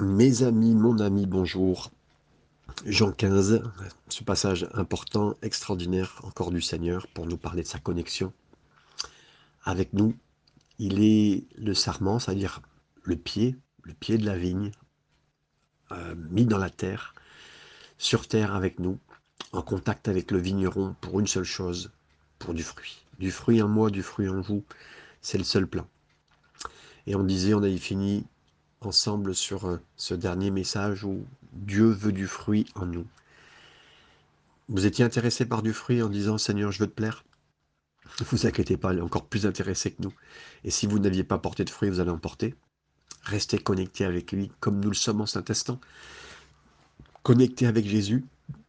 Mes amis, mon ami, bonjour. Jean 15, ce passage important, extraordinaire encore du Seigneur pour nous parler de sa connexion avec nous. Il est le sarment, c'est-à-dire le pied, le pied de la vigne, euh, mis dans la terre, sur terre avec nous, en contact avec le vigneron pour une seule chose, pour du fruit. Du fruit en moi, du fruit en vous, c'est le seul plan. Et on disait, on avait fini ensemble sur euh, ce dernier message où Dieu veut du fruit en nous. Vous étiez intéressé par du fruit en disant Seigneur, je veux te plaire? Ne vous inquiétez pas, il est encore plus intéressé que nous. Et si vous n'aviez pas porté de fruit, vous allez en porter. Restez connecté avec lui comme nous le sommes en Saint-Instant. Connecté avec Jésus,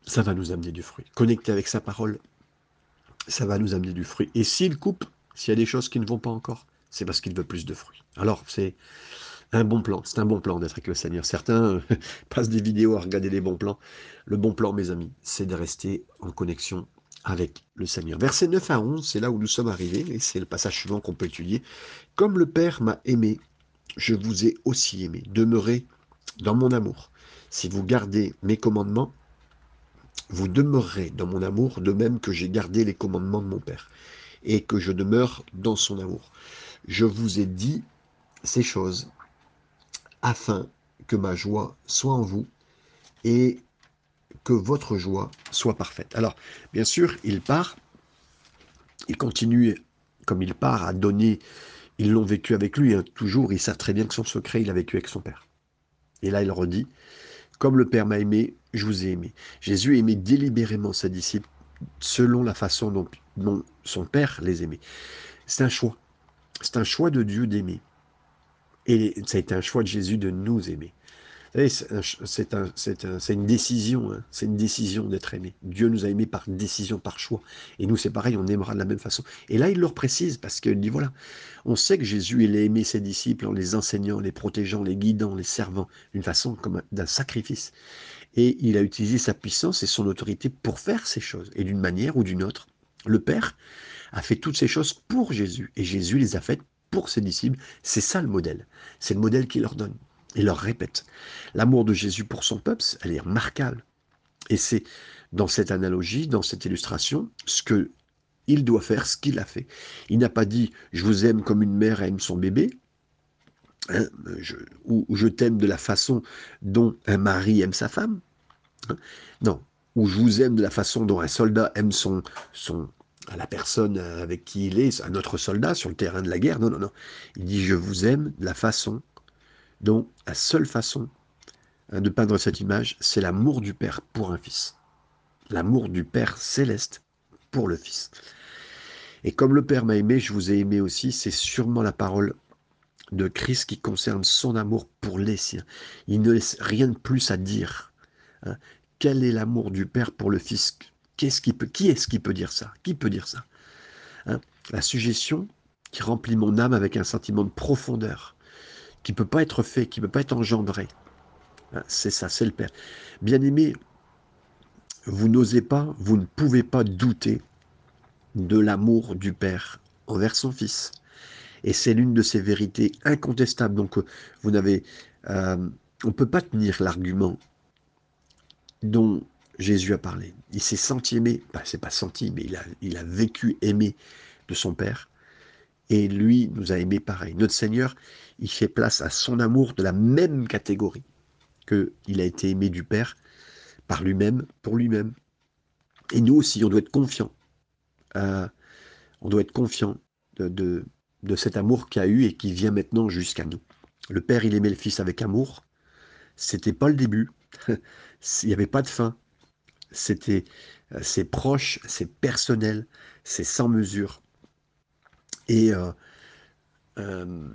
ça va nous amener du fruit. Connecté avec sa parole, ça va nous amener du fruit. Et s'il coupe, s'il y a des choses qui ne vont pas encore, c'est parce qu'il veut plus de fruits. Alors, c'est un bon plan. C'est un bon plan d'être avec le Seigneur. Certains euh, passent des vidéos à regarder les bons plans. Le bon plan, mes amis, c'est de rester en connexion avec le Seigneur. Verset 9 à 11, c'est là où nous sommes arrivés, et c'est le passage suivant qu'on peut étudier. Comme le Père m'a aimé, je vous ai aussi aimé. Demeurez dans mon amour. Si vous gardez mes commandements, vous demeurerez dans mon amour, de même que j'ai gardé les commandements de mon Père, et que je demeure dans son amour. Je vous ai dit ces choses afin que ma joie soit en vous et que votre joie soit parfaite. Alors, bien sûr, il part, il continue, comme il part, à donner, ils l'ont vécu avec lui, hein, toujours, il sait très bien que son secret, il l'a vécu avec son Père. Et là, il redit, comme le Père m'a aimé, je vous ai aimé. Jésus aimait délibérément ses disciples selon la façon dont, dont son Père les aimait. C'est un choix. C'est un choix de Dieu d'aimer. Et ça a été un choix de Jésus de nous aimer. C'est un, une décision, hein. c'est une décision d'être aimé. Dieu nous a aimés par décision, par choix. Et nous, c'est pareil, on aimera de la même façon. Et là, il leur précise, parce qu'il dit, voilà, on sait que Jésus, il a aimé ses disciples en les enseignant, les protégeant, les guidant, les servant, d'une façon comme d'un sacrifice. Et il a utilisé sa puissance et son autorité pour faire ces choses. Et d'une manière ou d'une autre, le Père a fait toutes ces choses pour Jésus. Et Jésus les a faites pour ses disciples. C'est ça le modèle. C'est le modèle qu'il leur donne. Il leur répète. L'amour de Jésus pour son peuple, elle est remarquable. Et c'est dans cette analogie, dans cette illustration, ce que il doit faire, ce qu'il a fait. Il n'a pas dit je vous aime comme une mère aime son bébé, hein, ou je t'aime de la façon dont un mari aime sa femme. Hein. non, ou je vous aime de la façon dont un soldat aime son, son, à la personne avec qui il est, à notre soldat sur le terrain de la guerre. Non, non, non. Il dit Je vous aime de la façon dont la seule façon hein, de peindre cette image, c'est l'amour du Père pour un fils. L'amour du Père céleste pour le Fils. Et comme le Père m'a aimé, je vous ai aimé aussi, c'est sûrement la parole de Christ qui concerne son amour pour les siens. Il ne laisse rien de plus à dire. Hein. Quel est l'amour du Père pour le Fils Qui, est-ce qui peut dire ça? Qui peut dire ça? Hein? La suggestion qui remplit mon âme avec un sentiment de profondeur, qui ne peut pas être fait, qui ne peut pas être engendré. Hein, c'est ça, c'est le Père. Bien-aimé, vous n'osez pas, vous ne pouvez pas douter de l'amour du Père envers son Fils. Et c'est l'une de ces vérités incontestables. Donc, vous n'avez, euh, on ne peut pas tenir l'argument dont Jésus a parlé. Il s'est senti aimé, bah, c'est pas senti, mais il a, vécu aimé de son Père. Et lui nous a aimés pareil. Notre Seigneur, il fait place à son amour de la même catégorie que il a été aimé du Père par lui-même, pour lui-même. Et nous aussi, on doit être confiants. Euh, on doit être confiant de cet amour qu'il a eu et qui vient maintenant jusqu'à nous. Le Père, il aimait le Fils avec amour. C'était pas le début. il n'y avait pas de fin c'était euh, c'est proche, c'est personnel, c'est sans mesure. Et euh, euh,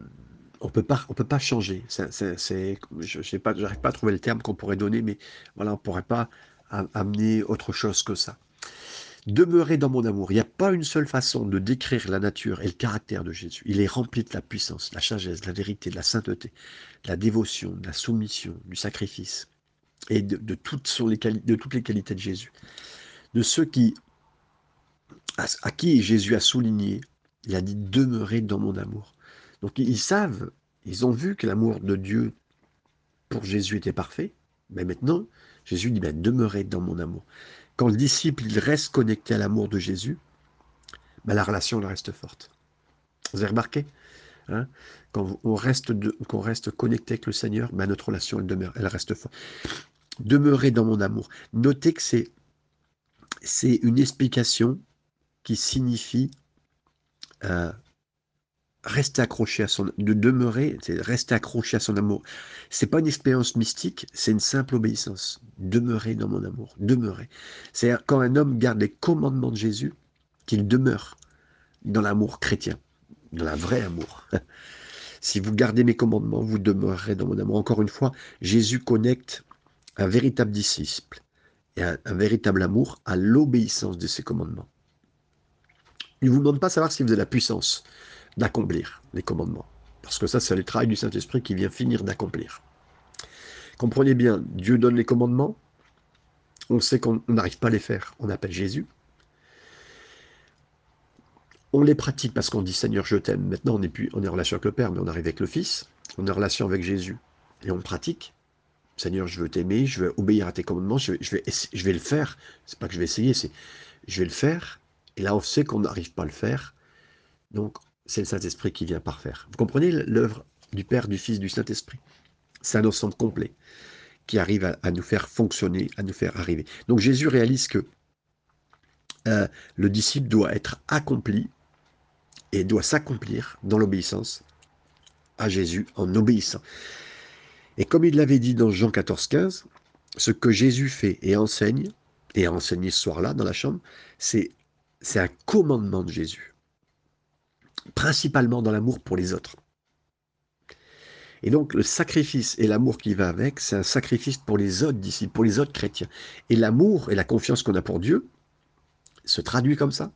on peut pas, on peut pas changer. Je pas, pas à trouver le terme qu'on pourrait donner, mais voilà, on pourrait pas amener autre chose que ça. Demeurer dans mon amour. Il n'y a pas une seule façon de décrire la nature et le caractère de Jésus. Il est rempli de la puissance, la sagesse, de la vérité, de la sainteté, de la dévotion, de la soumission, du sacrifice et de, toutes, les de toutes les qualités de Jésus. De ceux qui, à, qui Jésus a souligné, il a dit demeurer dans mon amour. Donc ils savent, ils ont vu que l'amour de Dieu pour Jésus était parfait, mais maintenant, Jésus dit, ben, demeurez dans mon amour. Quand le disciple, il reste connecté à l'amour de Jésus, ben, la relation, elle reste forte. Vous avez remarqué hein Quand on reste, reste connecté avec le Seigneur, ben, notre relation, elle demeure, elle reste forte. Demeurez dans mon amour. Notez que c'est, c'est une explication qui signifie euh, rester accroché à son, de demeurer, c'est rester accroché à son amour. C'est pas une expérience mystique, c'est une simple obéissance. Demeurer dans mon amour, demeurer. C'est quand un homme garde les commandements de Jésus, qu'il demeure dans l'amour chrétien, dans la vraie amour. si vous gardez mes commandements, vous demeurerez dans mon amour. Encore une fois, Jésus connecte un véritable disciple et un, véritable amour à l'obéissance de ses commandements. Il ne vous demande pas savoir si vous avez la puissance d'accomplir les commandements. Parce que ça, c'est le travail du Saint-Esprit qui vient finir d'accomplir. Comprenez bien, Dieu donne les commandements, on sait qu'on n'arrive pas à les faire, on appelle Jésus. On les pratique parce qu'on dit Seigneur, je t'aime. Maintenant, on est, plus, on est en relation avec le Père, mais on arrive avec le Fils, on est en relation avec Jésus. Et on pratique. Seigneur, je veux t'aimer, je veux obéir à tes commandements, je vais, le faire. C'est pas que je vais essayer, c'est je vais le faire. Et là, on sait qu'on n'arrive pas à le faire. Donc, c'est le Saint-Esprit qui vient par faire. Vous comprenez l'œuvre du Père, du Fils, du Saint-Esprit? C'est un ensemble complet qui arrive à, nous faire fonctionner, à nous faire arriver. Donc Jésus réalise que euh, le disciple doit être accompli et doit s'accomplir dans l'obéissance à Jésus en obéissant. Et comme il l'avait dit dans Jean 14, 15, ce que Jésus fait et enseigne, et a enseigné ce soir-là dans la chambre, c'est un commandement de Jésus principalement dans l'amour pour les autres. Et donc le sacrifice et l'amour qui va avec, c'est un sacrifice pour les autres disciples, pour les autres chrétiens. Et l'amour et la confiance qu'on a pour Dieu se traduit comme ça.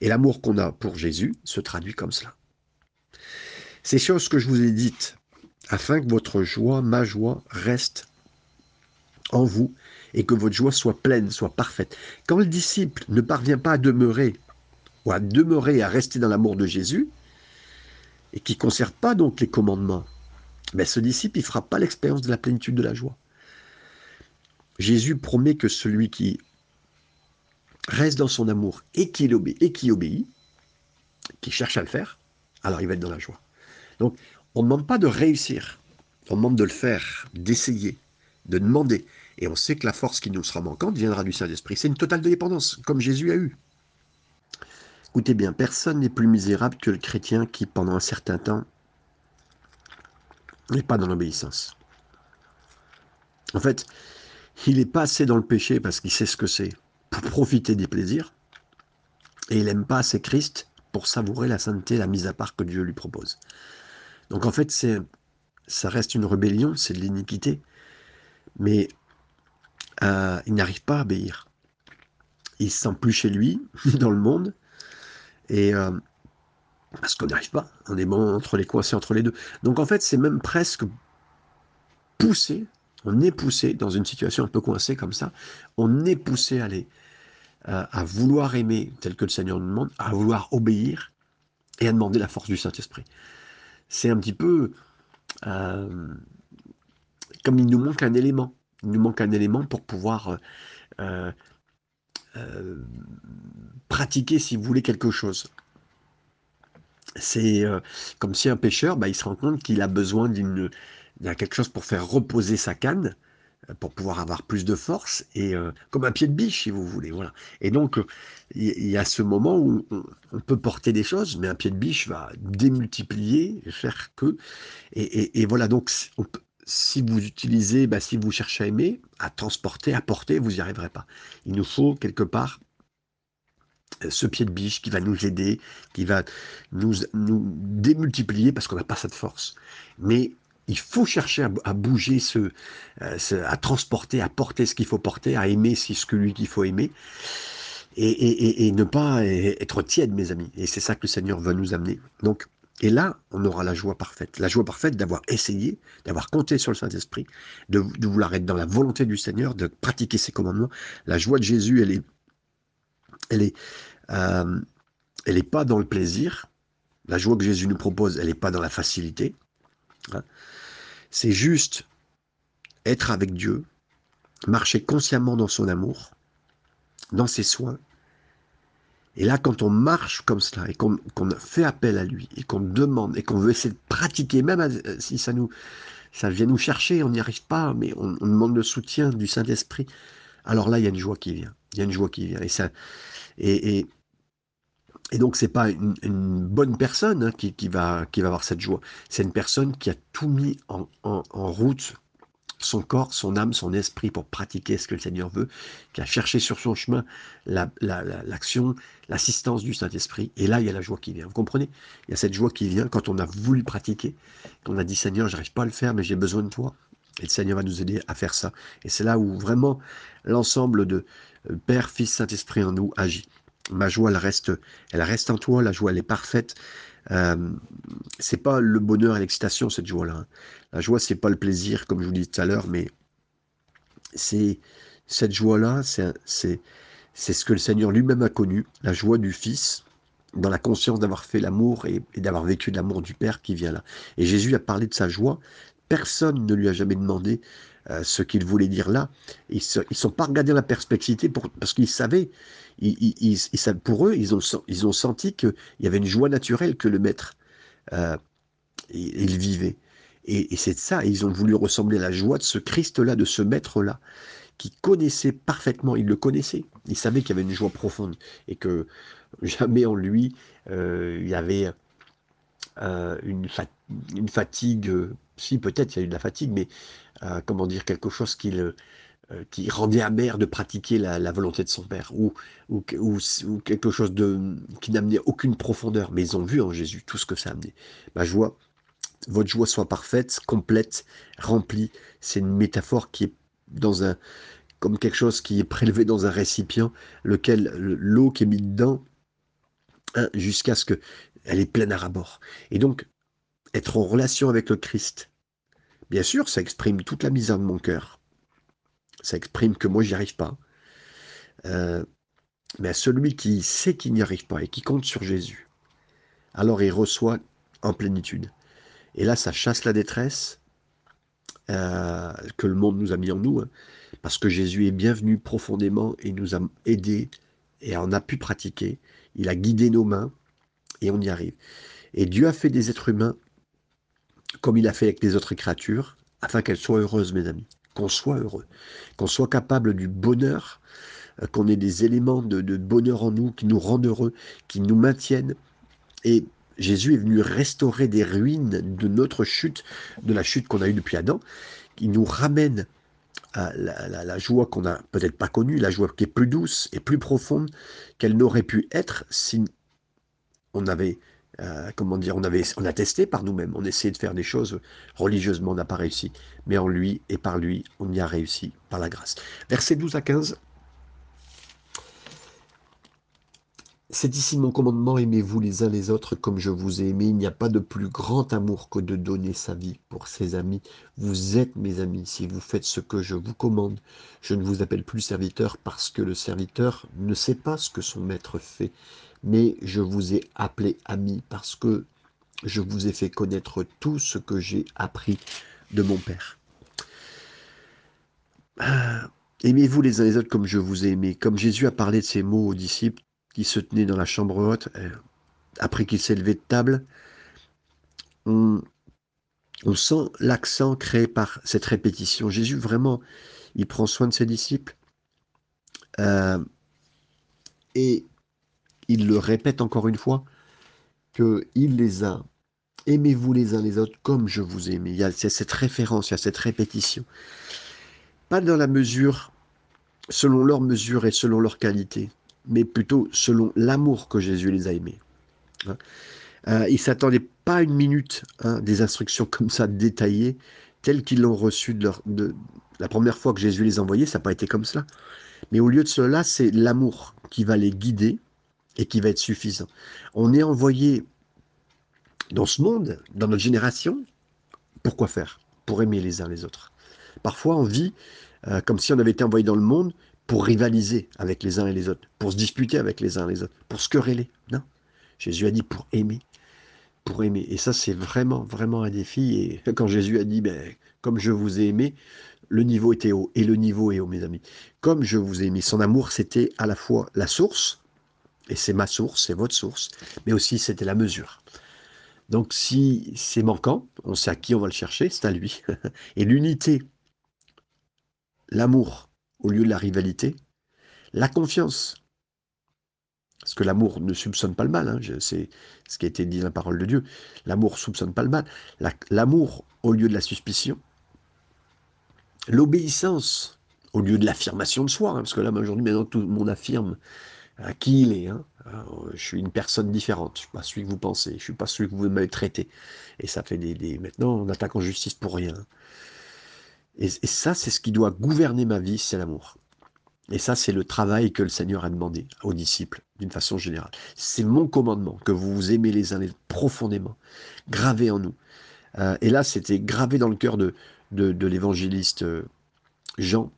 Et l'amour qu'on a pour Jésus se traduit comme cela. Ces choses que je vous ai dites, afin que votre joie, ma joie, reste en vous et que votre joie soit pleine, soit parfaite. Quand le disciple ne parvient pas à demeurer ou à demeurer, à rester dans l'amour de Jésus, et qui ne conserve pas donc les commandements, mais ce disciple, ne fera pas l'expérience de la plénitude de la joie. Jésus promet que celui qui reste dans son amour et qui, obéit, et qui obéit, qui cherche à le faire, alors il va être dans la joie. Donc, on ne demande pas de réussir, on demande de le faire, d'essayer, de demander. Et on sait que la force qui nous sera manquante viendra du Saint-Esprit. C'est une totale dépendance, comme Jésus a eu. Écoutez bien, personne n'est plus misérable que le chrétien qui, pendant un certain temps, n'est pas dans l'obéissance. En fait, il est passé dans le péché parce qu'il sait ce que c'est pour profiter des plaisirs, et il n'aime pas assez Christ pour savourer la sainteté, la mise à part que Dieu lui propose. Donc en fait, c'est, ça reste une rébellion, c'est de l'iniquité, mais euh, il n'arrive pas à obéir. Il se sent plus chez lui, dans le monde, et euh, parce qu'on n'arrive pas, on est bon entre les coincés entre les deux. Donc en fait, c'est même presque poussé, on est poussé dans une situation un peu coincée comme ça, on est poussé à aller euh, à vouloir aimer tel que le Seigneur nous demande, à vouloir obéir et à demander la force du Saint-Esprit. C'est un petit peu euh, comme il nous manque un élément. Il nous manque un élément pour pouvoir euh, pratiquer, si vous voulez, quelque chose. C'est euh, comme si un pêcheur, bah, il se rend compte qu'il a besoin d'une quelque chose pour faire reposer sa canne, euh, pour pouvoir avoir plus de force, et comme un pied de biche, si vous voulez. Voilà. Et donc, il y, a ce moment où on, peut porter des choses, mais un pied de biche va démultiplier, faire que. Et, et voilà, donc si vous utilisez, bah, si vous cherchez à aimer, à transporter, à porter, vous n'y arriverez pas. Il nous faut quelque part euh, ce pied de biche qui va nous aider, qui va nous, nous démultiplier parce qu'on n'a pas cette force. Mais il faut chercher à, bouger, euh, à transporter, à porter ce qu'il faut porter, à aimer ce que lui qu'il faut aimer. Et, et, ne pas être tiède, mes amis. Et c'est ça que le Seigneur veut nous amener. Donc, et là, on aura la joie parfaite. La joie parfaite d'avoir essayé, d'avoir compté sur le Saint-Esprit, de, vouloir être dans la volonté du Seigneur, de pratiquer ses commandements. La joie de Jésus, elle est, elle est, euh, elle est pas dans le plaisir. La joie que Jésus nous propose, elle n'est pas dans la facilité. Hein. C'est juste être avec Dieu, marcher consciemment dans son amour, dans ses soins. Et là, quand on marche comme cela et qu'on fait appel à lui et qu'on demande et qu'on veut essayer de pratiquer, même si ça nous, vient nous chercher, on n'y arrive pas, mais on, demande le soutien du Saint-Esprit, alors là, il y a une joie qui vient. Il y a une joie qui vient. Et, ça, et, et donc, c'est pas une, bonne personne hein, qui, va, avoir cette joie. C'est une personne qui a tout mis en, route son corps, son âme, son esprit pour pratiquer ce que le Seigneur veut, qui a cherché sur son chemin l'action, l'assistance du Saint-Esprit. Et là, il y a la joie qui vient. Vous comprenez? Il y a cette joie qui vient quand on a voulu pratiquer, qu'on a dit Seigneur, j'arrive pas à le faire, mais j'ai besoin de toi. Et le Seigneur va nous aider à faire ça. Et c'est là où vraiment l'ensemble de euh, Père, Fils, Saint-Esprit en nous agit. Ma joie, elle reste, elle reste en toi. La joie, elle est parfaite. Euh, c'est pas le bonheur et l'excitation cette joie-là. Hein. La joie, c'est pas le plaisir, comme je vous dis tout à l'heure, mais c'est cette joie-là, c'est ce que le Seigneur lui-même a connu, la joie du Fils, dans la conscience d'avoir fait l'amour et, d'avoir vécu l'amour du Père qui vient là. Et Jésus a parlé de sa joie. Personne ne lui a jamais demandé euh, ce qu'il voulait dire là. Ils ne sont pas regardés dans la perspectivité pour, parce qu'ils savaient, ils, pour eux, ils ont, senti qu'il y avait une joie naturelle que le Maître, euh, il vivait. Et, c'est ça, ils ont voulu ressembler à la joie de ce Christ-là, de ce Maître-là, qui connaissait parfaitement, il le connaissait, il savait qu'il y avait une joie profonde, et que jamais en lui, euh, il y avait euh, une, fatigue, si peut-être il y a eu de la fatigue, mais comment dire, quelque chose qui, le, qui rendait amer de pratiquer la, volonté de son Père, ou, ou, ou, quelque chose de, qui n'amenait aucune profondeur, mais ils ont vu en Jésus tout ce que ça amenait. Ma joie, votre joie soit parfaite, complète, remplie. C'est une métaphore qui est dans un, comme quelque chose qui est prélevé dans un récipient, lequel l'eau qui est mise dedans, hein, jusqu'à ce que elle est pleine à rabord. Et donc, être en relation avec le Christ, bien sûr, ça exprime toute la misère de mon cœur. Ça exprime que moi, j'y arrive pas. Euh, mais celui qui sait qu'il n'y arrive pas et qui compte sur Jésus, alors il reçoit en plénitude. Et là, ça chasse la détresse euh, que le monde nous a mis en nous, hein, parce que Jésus est bienvenu profondément et nous a aidés et on a pu pratiquer. Il a guidé nos mains et on y arrive. Et Dieu a fait des êtres humains comme il a fait avec les autres créatures, afin qu'elles soient heureuses, mes amis, qu'on soit heureux, qu'on soit capable du bonheur, euh, qu'on ait des éléments de, de bonheur en nous qui nous rendent heureux, qui nous maintiennent. Et Jésus est venu restaurer des ruines de notre chute, de la chute qu'on a eue depuis Adam, qui nous ramène à la, joie qu'on n'a peut-être pas connue, la joie qui est plus douce et plus profonde qu'elle n'aurait pu être si on avait, euh, comment dire, on avait, on a testé par nous-mêmes, on essayait de faire des choses religieusement, on n'a pas réussi, mais en lui et par lui, on y a réussi par la grâce. Versets 12 à 15. C'est ici mon commandement, aimez-vous les uns les autres comme je vous ai aimé. Il n'y a pas de plus grand amour que de donner sa vie pour ses amis. Vous êtes mes amis si vous faites ce que je vous commande. Je ne vous appelle plus serviteur parce que le serviteur ne sait pas ce que son maître fait, mais je vous ai appelé ami parce que je vous ai fait connaître tout ce que j'ai appris de mon Père. Ah, aimez-vous les uns les autres comme je vous ai aimé? Comme Jésus a parlé de ces mots aux disciples, qui se tenait dans la chambre haute, euh, après qu'il s'est levé de table, on, sent l'accent créé par cette répétition. Jésus, vraiment, il prend soin de ses disciples. Euh, et il le répète encore une fois, qu'il les a. Aimez-vous les uns les autres comme je vous aime. Il y a cette référence, il y a cette répétition. Pas dans la mesure, selon leur mesure et selon leur qualité, mais plutôt selon l'amour que Jésus les a aimés. Hein? Euh, ils ne s'attendaient pas une minute hein, des instructions comme ça détaillées, telles qu'ils l'ont reçues de, la première fois que Jésus les a envoyées, ça n'a pas été comme cela. Mais au lieu de cela, c'est l'amour qui va les guider et qui va être suffisant. On est envoyé dans ce monde, dans notre génération, pourquoi faire? Pour aimer les uns les autres. Parfois, on vit euh, comme si on avait été envoyé dans le monde pour rivaliser avec les uns et les autres, pour se disputer avec les uns et les autres, pour se quereller. Non. Jésus a dit pour aimer. Pour aimer. Et ça, c'est vraiment, vraiment un défi. Et quand Jésus a dit, ben, comme je vous ai aimé, le niveau était haut et le niveau est haut, mes amis. Comme je vous ai mis son amour, c'était à la fois la source, et c'est ma source, c'est votre source, mais aussi c'était la mesure. Donc si c'est manquant, on sait à qui on va le chercher, c'est à lui. Et l'unité, l'amour au lieu de la rivalité, la confiance. Parce que l'amour ne soupçonne pas le mal, hein, c'est ce qui a été dit dans la parole de Dieu. L'amour soupçonne pas le mal. L'amour au lieu de la suspicion. L'obéissance au lieu de l'affirmation de soi. Hein, parce que là, aujourd'hui, maintenant, tout le monde affirme à qui il est. Hein. je suis une personne différente. Je suis pas celui que vous pensez. Je ne suis pas celui que vous m'avez traité. Et ça fait des, Maintenant, on attaque en justice pour rien. Et, ça, c'est ce qui doit gouverner ma vie, c'est l'amour. Et ça, c'est le travail que le Seigneur a demandé aux disciples, d'une façon générale. C'est mon commandement, que vous vous aimez les uns les autres profondément, gravé en nous. Euh, et là, c'était gravé dans le cœur de, de, l'évangéliste euh, Jean,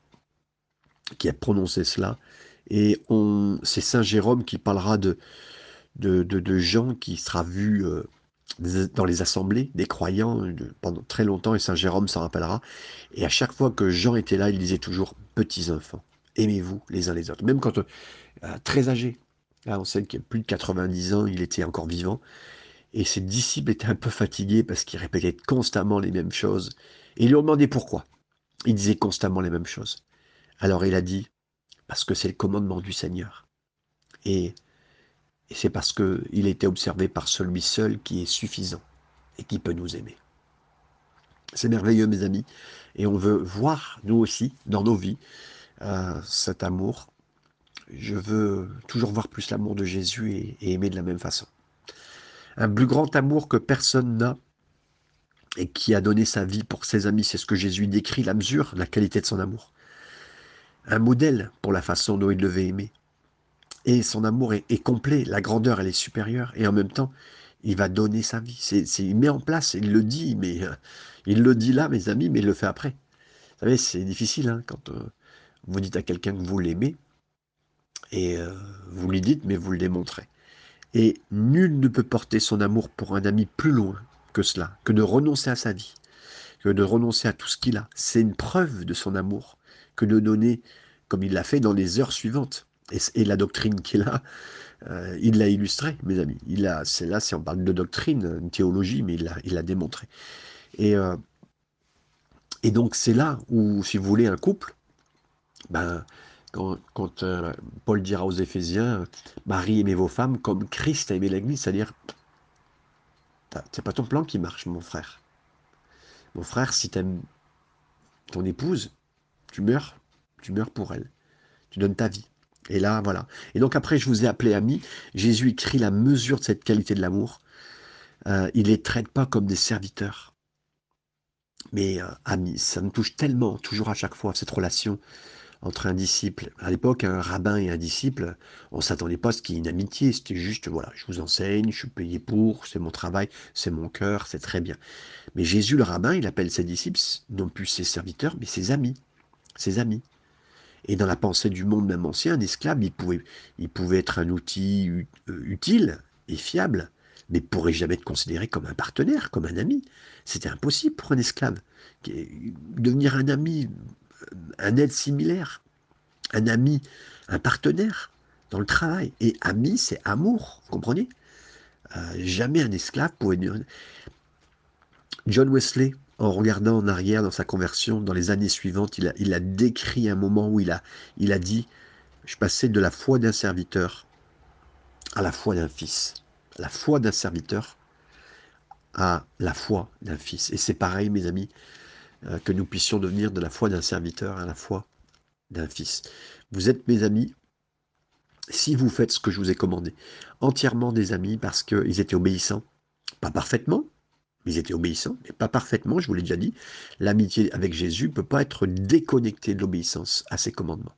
qui a prononcé cela. Et c'est Saint Jérôme qui parlera de, de, de, Jean qui sera vu euh, dans les assemblées des croyants pendant très longtemps, et Saint Jérôme s'en rappellera. Et à chaque fois que Jean était là, il disait toujours Petits enfants, aimez-vous les uns les autres. Même quand euh, très âgé, là on sait qu'il a plus de 90 ans, il était encore vivant. Et ses disciples étaient un peu fatigués parce qu'il répétait constamment les mêmes choses. Et ils lui ont demandé pourquoi. Il disait constamment les mêmes choses. Alors il a dit parce que c'est le commandement du Seigneur. Et, c'est parce qu'il était observé par celui seul qui est suffisant et qui peut nous aimer. C'est merveilleux, mes amis. Et on veut voir, nous aussi, dans nos vies, euh, cet amour. Je veux toujours voir plus l'amour de Jésus et, et aimer de la même façon. Un plus grand amour que personne n'a et qui a donné sa vie pour ses amis. C'est ce que Jésus décrit, la mesure, la qualité de son amour un modèle pour la façon dont il devait aimer. Et son amour est, complet, la grandeur elle est supérieure, et en même temps, il va donner sa vie. Il met en place, il le dit, mais euh, il le dit là, mes amis, mais il le fait après. Vous savez, c'est difficile hein, quand euh, vous dites à quelqu'un que vous l'aimez, et euh, vous lui dites, mais vous le démontrez. Et nul ne peut porter son amour pour un ami plus loin que cela, que de renoncer à sa vie, que de renoncer à tout ce qu'il a. C'est une preuve de son amour que de donner, comme il l'a fait dans les heures suivantes. Et, la doctrine qu'il a, euh, il l'a illustré, mes amis. Il a, c'est là, si on parle de doctrine, une théologie, mais il l'a, il démontré. Et, euh, et donc c'est là où, si vous voulez, un couple, ben, quand, euh, Paul dira aux Éphésiens, Marie, aimez vos femmes comme Christ a aimé l'Église, c'est-à-dire, c'est pas ton plan qui marche, mon frère. Mon frère, si tu aimes ton épouse, tu meurs, tu meurs pour elle. Tu donnes ta vie. Et là, voilà. Et donc après, je vous ai appelé ami. Jésus écrit la mesure de cette qualité de l'amour. Euh, il les traite pas comme des serviteurs, mais euh, amis. Ça me touche tellement, toujours à chaque fois, cette relation entre un disciple. À l'époque, un rabbin et un disciple, on s'attendait pas à ce qu'il y ait une amitié. C'était juste, voilà, je vous enseigne, je suis payé pour, c'est mon travail, c'est mon cœur, c'est très bien. Mais Jésus, le rabbin, il appelle ses disciples non plus ses serviteurs, mais ses amis ses amis. Et dans la pensée du monde même ancien, un esclave, il pouvait, être un outil euh, utile et fiable, mais pourrait jamais être considéré comme un partenaire, comme un ami. C'était impossible pour un esclave. Devenir un ami, un aide similaire, un ami, un partenaire dans le travail. Et ami, c'est amour, vous comprenez? Euh, Jamais un esclave pouvait... John Wesley, en regardant en arrière dans sa conversion, dans les années suivantes, il a, décrit un moment où il a, il a dit, je passais de la foi d'un serviteur à la foi d'un fils. La foi d'un serviteur à la foi d'un fils. Et c'est pareil, mes amis, euh, que nous puissions devenir de la foi d'un serviteur à la foi d'un fils. Vous êtes mes amis si vous faites ce que je vous ai commandé. Entièrement des amis parce qu'ils étaient obéissants. Pas parfaitement, ils étaient obéissants, mais pas parfaitement, je vous l'ai déjà dit. L'amitié avec Jésus ne peut pas être déconnectée de l'obéissance à ses commandements.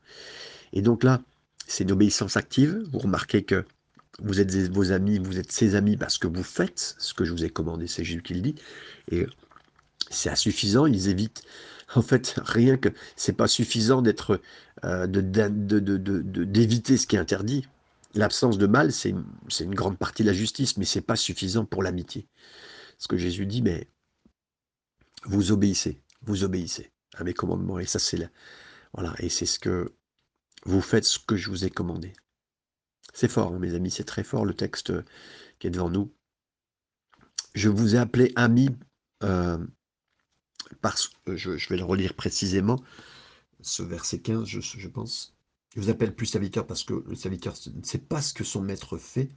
Et donc là, c'est une obéissance active. Vous remarquez que vous êtes vos amis, vous êtes ses amis parce que vous faites ce que je vous ai commandé, c'est Jésus qui le dit. Et c'est insuffisant, ils évitent. En fait, rien que c'est pas suffisant d'être, euh, d'éviter ce qui est interdit. L'absence de mal, c'est une grande partie de la justice, mais c'est pas suffisant pour l'amitié. Ce que Jésus dit, mais vous obéissez, vous obéissez. à mes commandements. Et ça, c'est voilà, et c'est ce que vous faites, ce que je vous ai commandé. C'est fort, hein, mes amis, c'est très fort le texte qui est devant nous. Je vous ai appelé ami euh, parce que je, vais le relire précisément, ce verset 15, je, je pense. Je vous appelle plus serviteur parce que le serviteur ne sait pas ce que son maître fait,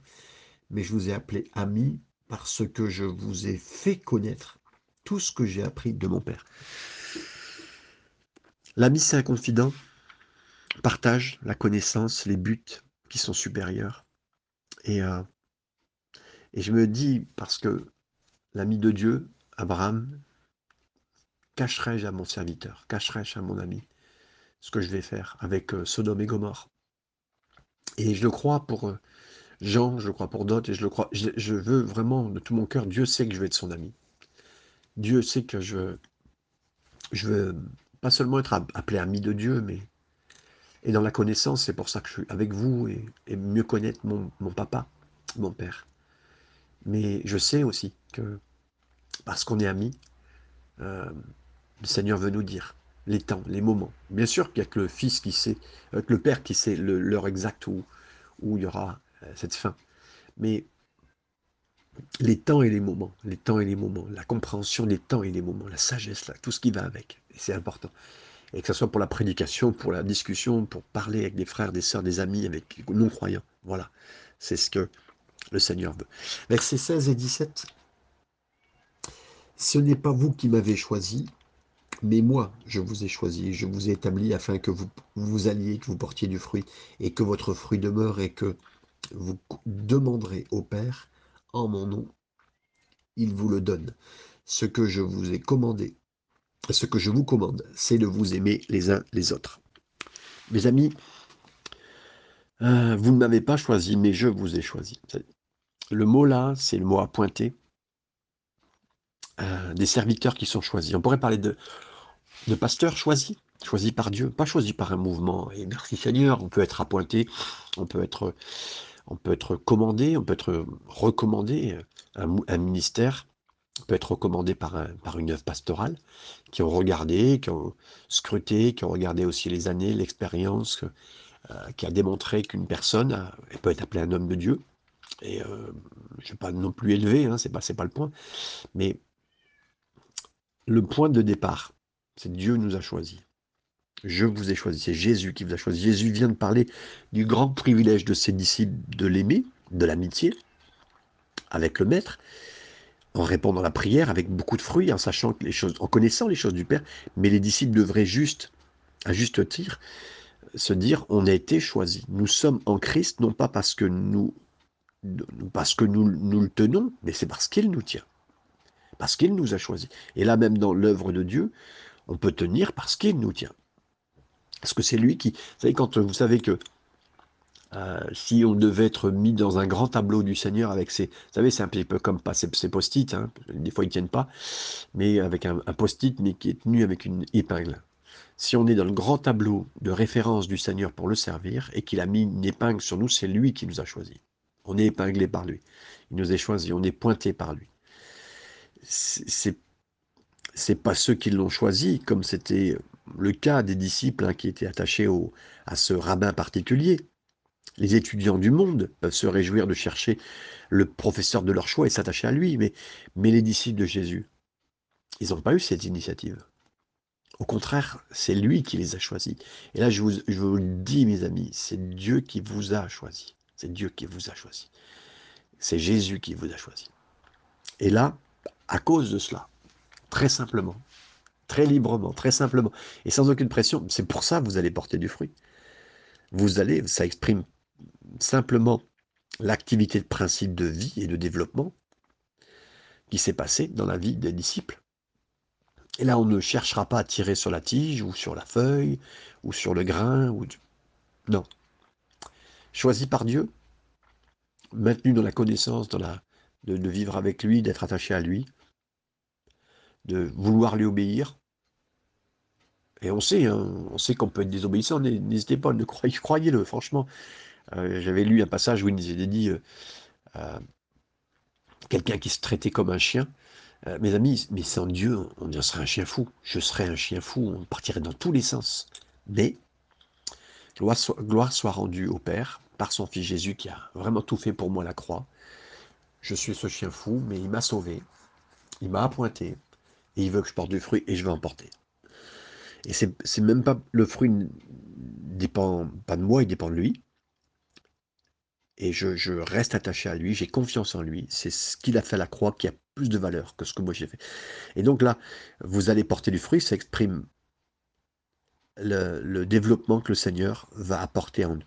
mais je vous ai appelé ami parce que je vous ai fait connaître tout ce que j'ai appris de mon Père. L'ami, c'est un confident, partage la connaissance, les buts qui sont supérieurs. Et, euh, et je me dis, parce que l'ami de Dieu, Abraham, cacherai-je à mon serviteur, cacherai-je à mon ami ce que je vais faire avec euh, Sodome et Gomorre? Et je le crois pour euh, Jean, je crois pour d'autres, et je le crois. Je, veux vraiment de tout mon cœur, Dieu sait que je vais être son ami. Dieu sait que je, veux pas seulement être appelé ami de Dieu, mais et dans la connaissance, c'est pour ça que je suis avec vous et, mieux connaître mon, papa, mon père. Mais je sais aussi que parce qu'on est amis, euh, le Seigneur veut nous dire les temps, les moments. Bien sûr qu'il n'y a que le Fils qui sait, euh, le Père qui sait l'heure exacte où, où il y aura cette fin. Mais les temps et les moments, les temps et les moments, la compréhension des temps et des moments, la sagesse, là, tout ce qui va avec, c'est important. Et que ce soit pour la prédication, pour la discussion, pour parler avec des frères, des sœurs, des amis, avec des non-croyants. Voilà, c'est ce que le Seigneur veut. Versets 16 et 17. Ce n'est pas vous qui m'avez choisi, mais moi, je vous ai choisi, je vous ai établi afin que vous, vous alliez, que vous portiez du fruit, et que votre fruit demeure, et que vous demanderez au Père en mon nom, il vous le donne. Ce que je vous ai commandé, ce que je vous commande, c'est de vous aimer les uns les autres. Mes amis, euh, vous ne m'avez pas choisi, mais je vous ai choisi. Le mot là, c'est le mot à pointer. Euh, des serviteurs qui sont choisis. On pourrait parler de, de pasteurs choisis, choisis par Dieu, pas choisis par un mouvement. Et merci Seigneur, on peut être appointé, on peut être on peut être commandé, on peut être recommandé, un, ministère peut être recommandé par, par une œuvre pastorale, qui ont regardé, qui ont scruté, qui ont regardé aussi les années, l'expérience, euh, qui a démontré qu'une personne peut être appelée un homme de Dieu. Et euh, je ne vais pas non plus élevé, hein, c'est pas, pas le point. Mais le point de départ, c'est Dieu nous a choisis. Je vous ai choisi. C'est Jésus qui vous a choisi. Jésus vient de parler du grand privilège de ses disciples de l'aimer, de l'amitié avec le Maître, en répondant à la prière avec beaucoup de fruits, en sachant les choses, en connaissant les choses du Père. Mais les disciples devraient juste, à juste titre, se dire on a été choisis. Nous sommes en Christ, non pas parce que nous, parce que nous, nous le tenons, mais c'est parce qu'il nous tient. Parce qu'il nous a choisis. Et là, même dans l'œuvre de Dieu, on peut tenir parce qu'il nous tient. Parce que c'est lui qui... Vous savez, quand vous savez que euh, si on devait être mis dans un grand tableau du Seigneur avec ses... Vous savez, c'est un petit peu comme pas ces, post-it, hein, des fois ils ne tiennent pas, mais avec un, post-it, mais qui est tenu avec une épingle. Si on est dans le grand tableau de référence du Seigneur pour le servir, et qu'il a mis une épingle sur nous, c'est lui qui nous a choisis. On est épinglé par lui. Il nous a choisis, on est pointé par lui. C'est c'est pas ceux qui l'ont choisi, comme c'était le cas des disciples hein, qui étaient attachés au, à ce rabbin particulier. Les étudiants du monde peuvent se réjouir de chercher le professeur de leur choix et s'attacher à lui, mais, mais les disciples de Jésus, ils n'ont pas eu cette initiative. Au contraire, c'est lui qui les a choisis. Et là, je vous, je vous le dis, mes amis, c'est Dieu qui vous a choisi. C'est Dieu qui vous a choisi. C'est Jésus qui vous a choisi. Et là, à cause de cela, très simplement, très librement, très simplement, et sans aucune pression. C'est pour ça que vous allez porter du fruit. Vous allez, ça exprime simplement l'activité de principe de vie et de développement qui s'est passé dans la vie des disciples. Et là, on ne cherchera pas à tirer sur la tige ou sur la feuille ou sur le grain. Ou... Non. Choisi par Dieu, maintenu dans la connaissance, dans de vivre avec lui, d'être attaché à lui, de vouloir lui obéir, et on sait, hein, on sait qu'on peut être désobéissant, n'hésitez pas, ne croyez, croyez-le, franchement. Euh, j'avais lu un passage où il nous dit euh, euh, quelqu'un qui se traitait comme un chien, mes amis, mais sans Dieu, on, serait un chien fou. Je serais un chien fou, on partirait dans tous les sens. Mais, gloire soit, rendue au Père, par son Fils Jésus qui a vraiment tout fait pour moi la croix. Je suis ce chien fou, mais il m'a sauvé, il m'a appointé, et il veut que je porte du fruit, et je vais en porter. Et c'est même pas le fruit ne dépend pas de moi, il dépend de lui. Et je, reste attaché à lui, j'ai confiance en lui. C'est ce qu'il a fait à la croix qui a plus de valeur que ce que moi j'ai fait. Et donc là, vous allez porter du fruit, ça exprime le, le développement que le Seigneur va apporter en nous.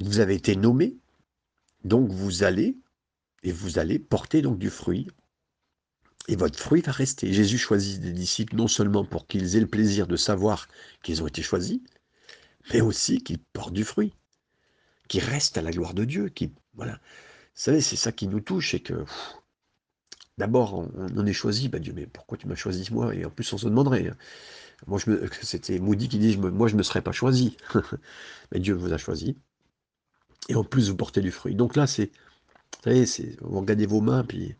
Vous avez été nommé, donc vous allez, et vous allez porter donc du fruit et votre fruit va rester. Jésus choisit des disciples non seulement pour qu'ils aient le plaisir de savoir qu'ils ont été choisis, mais aussi qu'ils portent du fruit, qu'ils restent à la gloire de Dieu. Qui, voilà. Vous savez, c'est ça qui nous touche, c'est que d'abord, on, en est choisi. Bah Dieu, mais pourquoi tu m'as choisi moi? Et en plus, on se demanderait. Hein. Moi, c'était Moody qui dit, moi, je ne me serais pas choisi. mais Dieu vous a choisi. Et en plus, vous portez du fruit. Donc là, c'est, vous savez, c'est, vous regardez vos mains, puis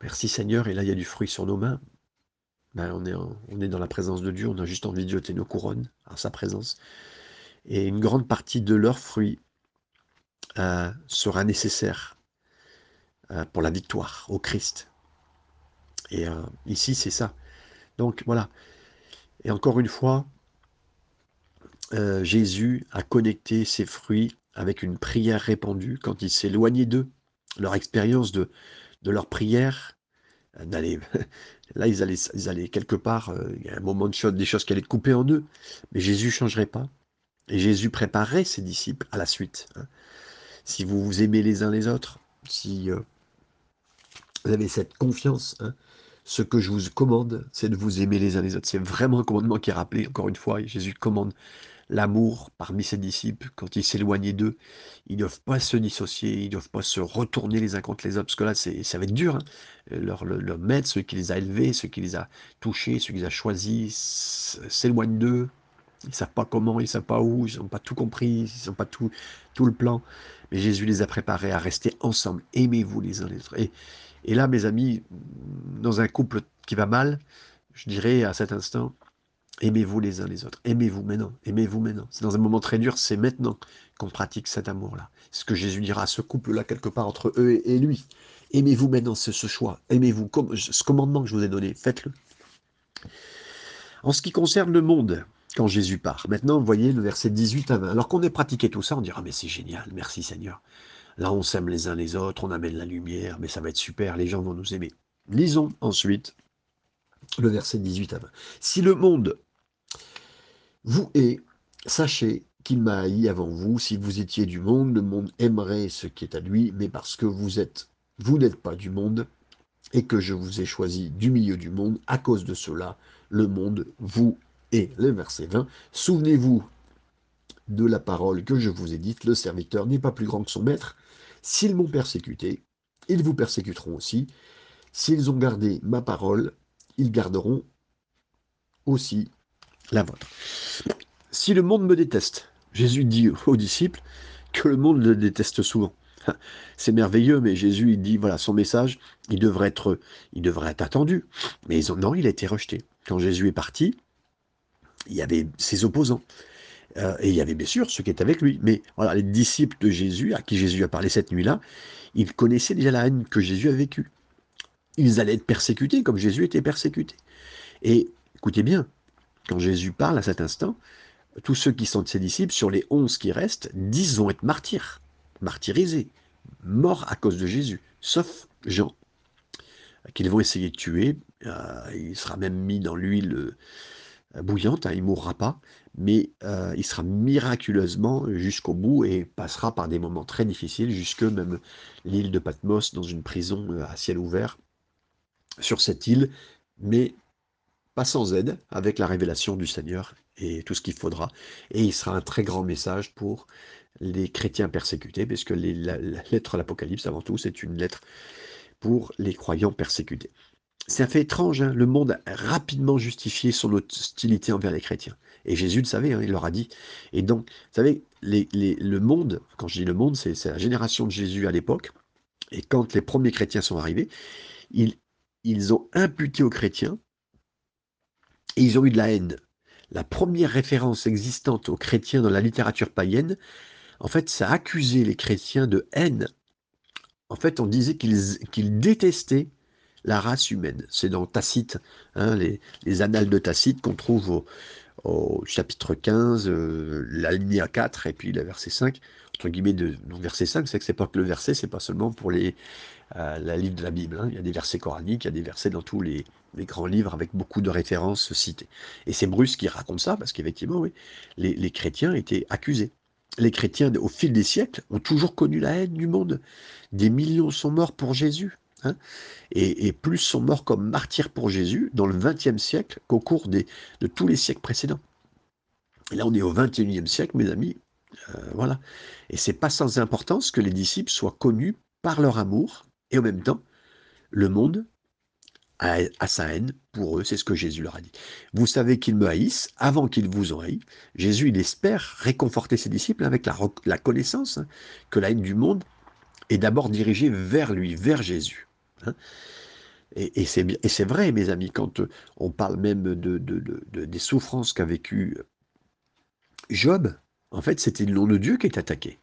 Merci Seigneur, et là il y a du fruit sur nos mains. Ben, on, est dans la présence de Dieu, on a juste envie de jeter nos couronnes à sa présence. Et une grande partie de leurs fruits euh, sera nécessaire euh, pour la victoire au Christ. Et euh, ici, c'est ça. Donc voilà. Et encore une fois, Jésus a connecté ses fruits avec une prière répandue quand il s'est éloigné d'eux. Leur expérience de, de leur prière, euh, d'aller là ils allaient, quelque part, euh, il y a un moment de choses, des choses qui allaient couper en eux, mais Jésus changerait pas. Et Jésus préparerait ses disciples à la suite. Hein. Si vous vous aimez les uns les autres, si euh, vous avez cette confiance, hein, ce que je vous commande, c'est de vous aimer les uns les autres. C'est vraiment un commandement qui est rappelé, encore une fois, Jésus commande l'amour parmi ses disciples, quand ils s'éloignaient d'eux, ils ne doivent pas se dissocier, ils ne doivent pas se retourner les uns contre les autres, parce que là, ça va être dur. Hein. Leur, leur, maître, ceux qui les a élevés, ceux qui les a touchés, ceux qui les a choisis, s'éloignent d'eux. Ils ne savent pas comment, ils ne savent pas où, ils n'ont pas tout compris, ils n'ont pas tout, tout le plan. Mais Jésus les a préparés à rester ensemble. Aimez-vous les uns les autres. Et, et là, mes amis, dans un couple qui va mal, je dirais à cet instant, Aimez-vous les uns les autres. Aimez-vous maintenant. Aimez-vous maintenant. C'est dans un moment très dur, c'est maintenant qu'on pratique cet amour-là. C'est ce que Jésus dira à ce couple-là, quelque part entre eux et, lui. Aimez-vous maintenant, c'est ce choix. Aimez-vous. Ce commandement que je vous ai donné, faites-le. En ce qui concerne le monde, quand Jésus part, maintenant, vous voyez le verset 18 à 20. Alors qu'on ait pratiqué tout ça, on dira, mais c'est génial, merci Seigneur. Là, on s'aime les uns les autres, on amène la lumière, mais ça va être super, les gens vont nous aimer. Lisons ensuite le verset 18 à 20. Si le monde vous et sachez qu'il m'a haï avant vous. Si vous étiez du monde, le monde aimerait ce qui est à lui, mais parce que vous êtes, vous n'êtes pas du monde, et que je vous ai choisi du milieu du monde, à cause de cela, le monde vous est. Le verset 20. Souvenez-vous de la parole que je vous ai dite, le serviteur n'est pas plus grand que son maître. S'ils m'ont persécuté, ils vous persécuteront aussi. S'ils ont gardé ma parole, ils garderont aussi la vôtre. Le monde me déteste, Jésus dit aux disciples que le monde le déteste souvent. C'est merveilleux, mais Jésus, dit, voilà, son message, il devrait être, il devrait être attendu. Mais ils ont, non, il a été rejeté. Quand Jésus est parti, il y avait ses opposants. Euh, et il y avait bien sûr ceux qui étaient avec lui. Mais voilà, les disciples de Jésus, à qui Jésus a parlé cette nuit-là, ils connaissaient déjà la haine que Jésus a vécue. Ils allaient être persécutés comme Jésus était persécuté. Et écoutez bien, quand Jésus parle à cet instant, tous ceux qui sont de ses disciples, sur les onze qui restent, dix vont être martyrs, martyrisés, morts à cause de Jésus, sauf Jean, qu'ils vont essayer de tuer. Euh, il sera même mis dans l'huile euh, bouillante, hein, il ne mourra pas, mais euh, il sera miraculeusement jusqu'au bout et passera par des moments très difficiles, jusque même l'île de Patmos, dans une prison à ciel ouvert, sur cette île, mais pas sans aide, avec la révélation du Seigneur et tout ce qu'il faudra. Et il sera un très grand message pour les chrétiens persécutés, puisque la, lettre de l'Apocalypse, avant tout, c'est une lettre pour les croyants persécutés. C'est un fait étrange, hein. le monde a rapidement justifié son hostilité envers les chrétiens. Et Jésus le savait, hein, il leur a dit. Et donc, vous savez, le monde, quand je dis le monde, c'est la génération de Jésus à l'époque, et quand les premiers chrétiens sont arrivés, ils ont imputé aux chrétiens et ils ont eu de la haine. La première référence existante aux chrétiens dans la littérature païenne, en fait, ça accusait les chrétiens de haine. En fait, on disait qu'ils détestaient la race humaine. C'est dans Tacite, hein, les, annales de Tacite qu'on trouve au, chapitre 15, euh, la ligne 4 et puis le verset 5. Entre guillemets, de, verset 5, c'est que c'est pas que le verset, c'est pas seulement pour les, euh, la livre de la Bible. Hein. Il y a des versets coraniques, il y a des versets dans tous les, grands livres avec beaucoup de références citées. Et c'est Bruce qui raconte ça, parce qu'effectivement, oui, les, chrétiens étaient accusés. Les chrétiens, au fil des siècles, ont toujours connu la haine du monde. Des millions sont morts pour Jésus. Hein. et, plus sont morts comme martyrs pour Jésus dans le XXe siècle qu'au cours de tous les siècles précédents. Et là, on est au XXIe siècle, mes amis. Euh, voilà. Et c'est pas sans importance que les disciples soient connus par leur amour et en même temps, le monde a, sa haine pour eux, c'est ce que Jésus leur a dit. Vous savez qu'ils me haïssent avant qu'ils vous en haïssent. Jésus, il espère réconforter ses disciples avec la, connaissance hein, que la haine du monde est d'abord dirigée vers lui, vers Jésus. Hein. Et, c'est vrai, mes amis, quand on parle même de, des souffrances qu'a vécu Job, en fait, c'était le nom de Dieu qui est attaqué.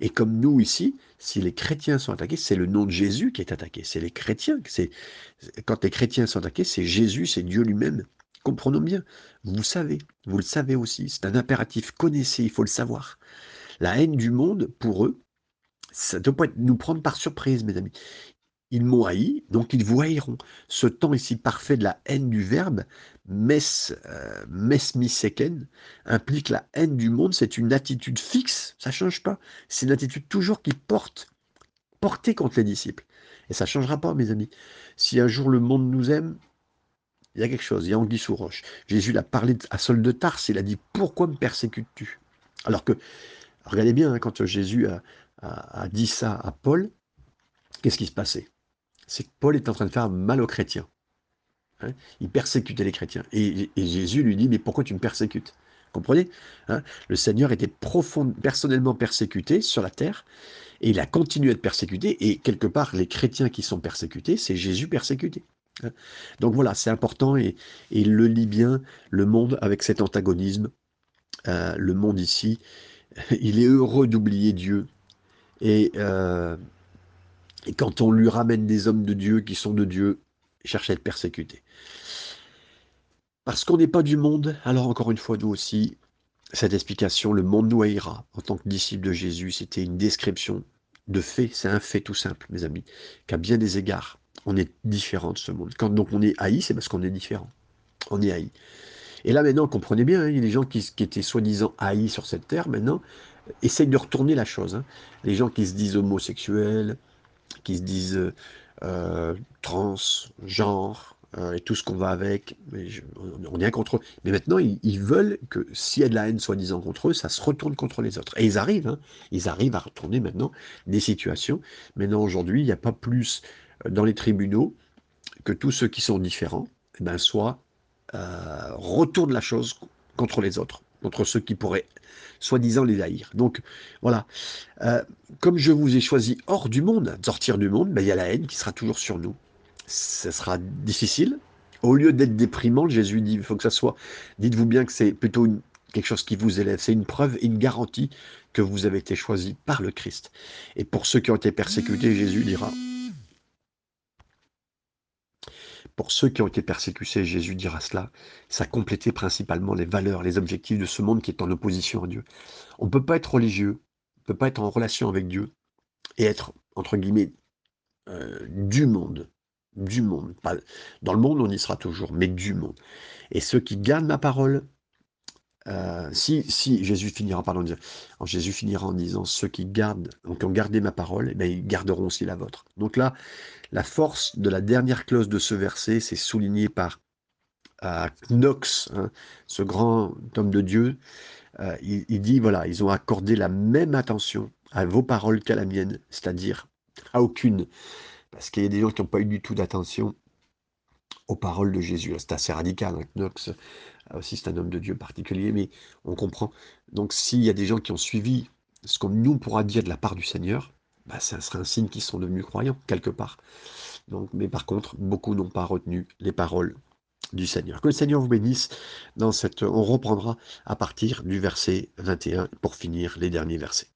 Et comme nous ici, si les chrétiens sont attaqués, c'est le nom de Jésus qui est attaqué. C'est les chrétiens. Quand les chrétiens sont attaqués, c'est Jésus, c'est Dieu lui-même. Comprenons bien. Vous savez, vous le savez aussi. C'est un impératif. Connaissez, il faut le savoir. La haine du monde, pour eux, ça doit pas nous prendre par surprise, mes amis. Ils m'ont haï, donc ils vous haïront. Ce temps ici parfait de la haine du verbe, mes, euh, miseken, implique la haine du monde. C'est une attitude fixe, ça ne change pas. C'est une attitude toujours qui porte, portée contre les disciples. Et ça ne changera pas, mes amis. Si un jour le monde nous aime, il y a quelque chose, il y a anguille sous roche. Jésus l'a parlé à Saul de Tarse, il a dit Pourquoi me persécutes-tu? Alors que, regardez bien, hein, quand Jésus a dit ça à Paul, qu'est-ce qui se passait? C'est que Paul est en train de faire mal aux chrétiens. Hein. il persécutait les chrétiens. Et, Jésus lui dit, mais pourquoi tu me persécutes? Comprenez? Hein? Le Seigneur était profond, personnellement persécuté sur la terre, et il a continué à être persécuté, et quelque part, les chrétiens qui sont persécutés, c'est Jésus persécuté. Hein. Donc voilà, c'est important, et, il le lit bien, le monde, avec cet antagonisme. Euh, le monde ici, il est heureux d'oublier Dieu. Et euh, et quand on lui ramène des hommes de Dieu qui sont de Dieu, il cherche à être persécuté. Parce qu'on n'est pas du monde, alors encore une fois, nous aussi, cette explication, le monde nous haïra. En tant que disciple de Jésus, c'était une description de fait, c'est un fait tout simple, mes amis, qu'à bien des égards, on est différent de ce monde. Quand donc on est haï, c'est parce qu'on est différent. On est haï. Et là maintenant, comprenez bien, hein, gens qui, étaient soi-disant haïs sur cette terre, maintenant, essayent de retourner la chose. Hein. Les gens qui se disent homosexuels, qui se disent euh, euh, trans, genre, euh, et tout ce qu'on va avec. Mais on est contre eux. Mais maintenant, ils, veulent que s'il y a de la haine soi-disant contre eux, ça se retourne contre les autres. Et ils arrivent, hein, ils arrivent à retourner maintenant des situations. Maintenant, aujourd'hui, il n'y a pas plus dans les tribunaux que tous ceux qui sont différents, eh ben, soit retournent la chose contre les autres contre ceux qui pourraient soi-disant les haïr. Donc voilà, euh, comme je vous ai choisi hors du monde, sortir du monde, ben, il y a la haine qui sera toujours sur nous. Ce sera difficile. Au lieu d'être déprimant, Jésus dit, il faut que ça soit, dites-vous bien que c'est plutôt quelque chose qui vous élève, c'est une preuve une garantie que vous avez été choisi par le Christ. Et pour ceux qui ont été persécutés, Jésus dira, pour ceux qui ont été persécutés, Jésus dira cela, ça complétait principalement les valeurs, les objectifs de ce monde qui est en opposition à Dieu. On ne peut pas être religieux, on ne peut pas être en relation avec Dieu et être, entre guillemets, euh, du monde. Du monde. Pas, dans le monde, on y sera toujours, mais du monde. Et ceux qui gardent ma parole, euh, si, Jésus finira, Jésus finira en disant ceux qui gardent, ont gardé ma parole, eh bien, ils garderont aussi la vôtre. Donc là, la force de la dernière clause de ce verset, c'est souligné par euh, Knox, hein, ce grand homme de Dieu. Euh, il, dit voilà, ils ont accordé la même attention à vos paroles qu'à la mienne, c'est-à-dire à aucune, parce qu'il y a des gens qui n'ont pas eu du tout d'attention aux paroles de Jésus. C'est assez radical. Hein, Knox aussi, c'est un homme de Dieu particulier, mais on comprend. Donc, s'il y a des gens qui ont suivi ce que nous pourra dire de la part du Seigneur, bah, ça serait un signe qu'ils sont devenus croyants, quelque part. Mais par contre, beaucoup n'ont pas retenu les paroles du Seigneur. Que le Seigneur vous bénisse. On reprendra à partir du verset 21 pour finir les derniers versets.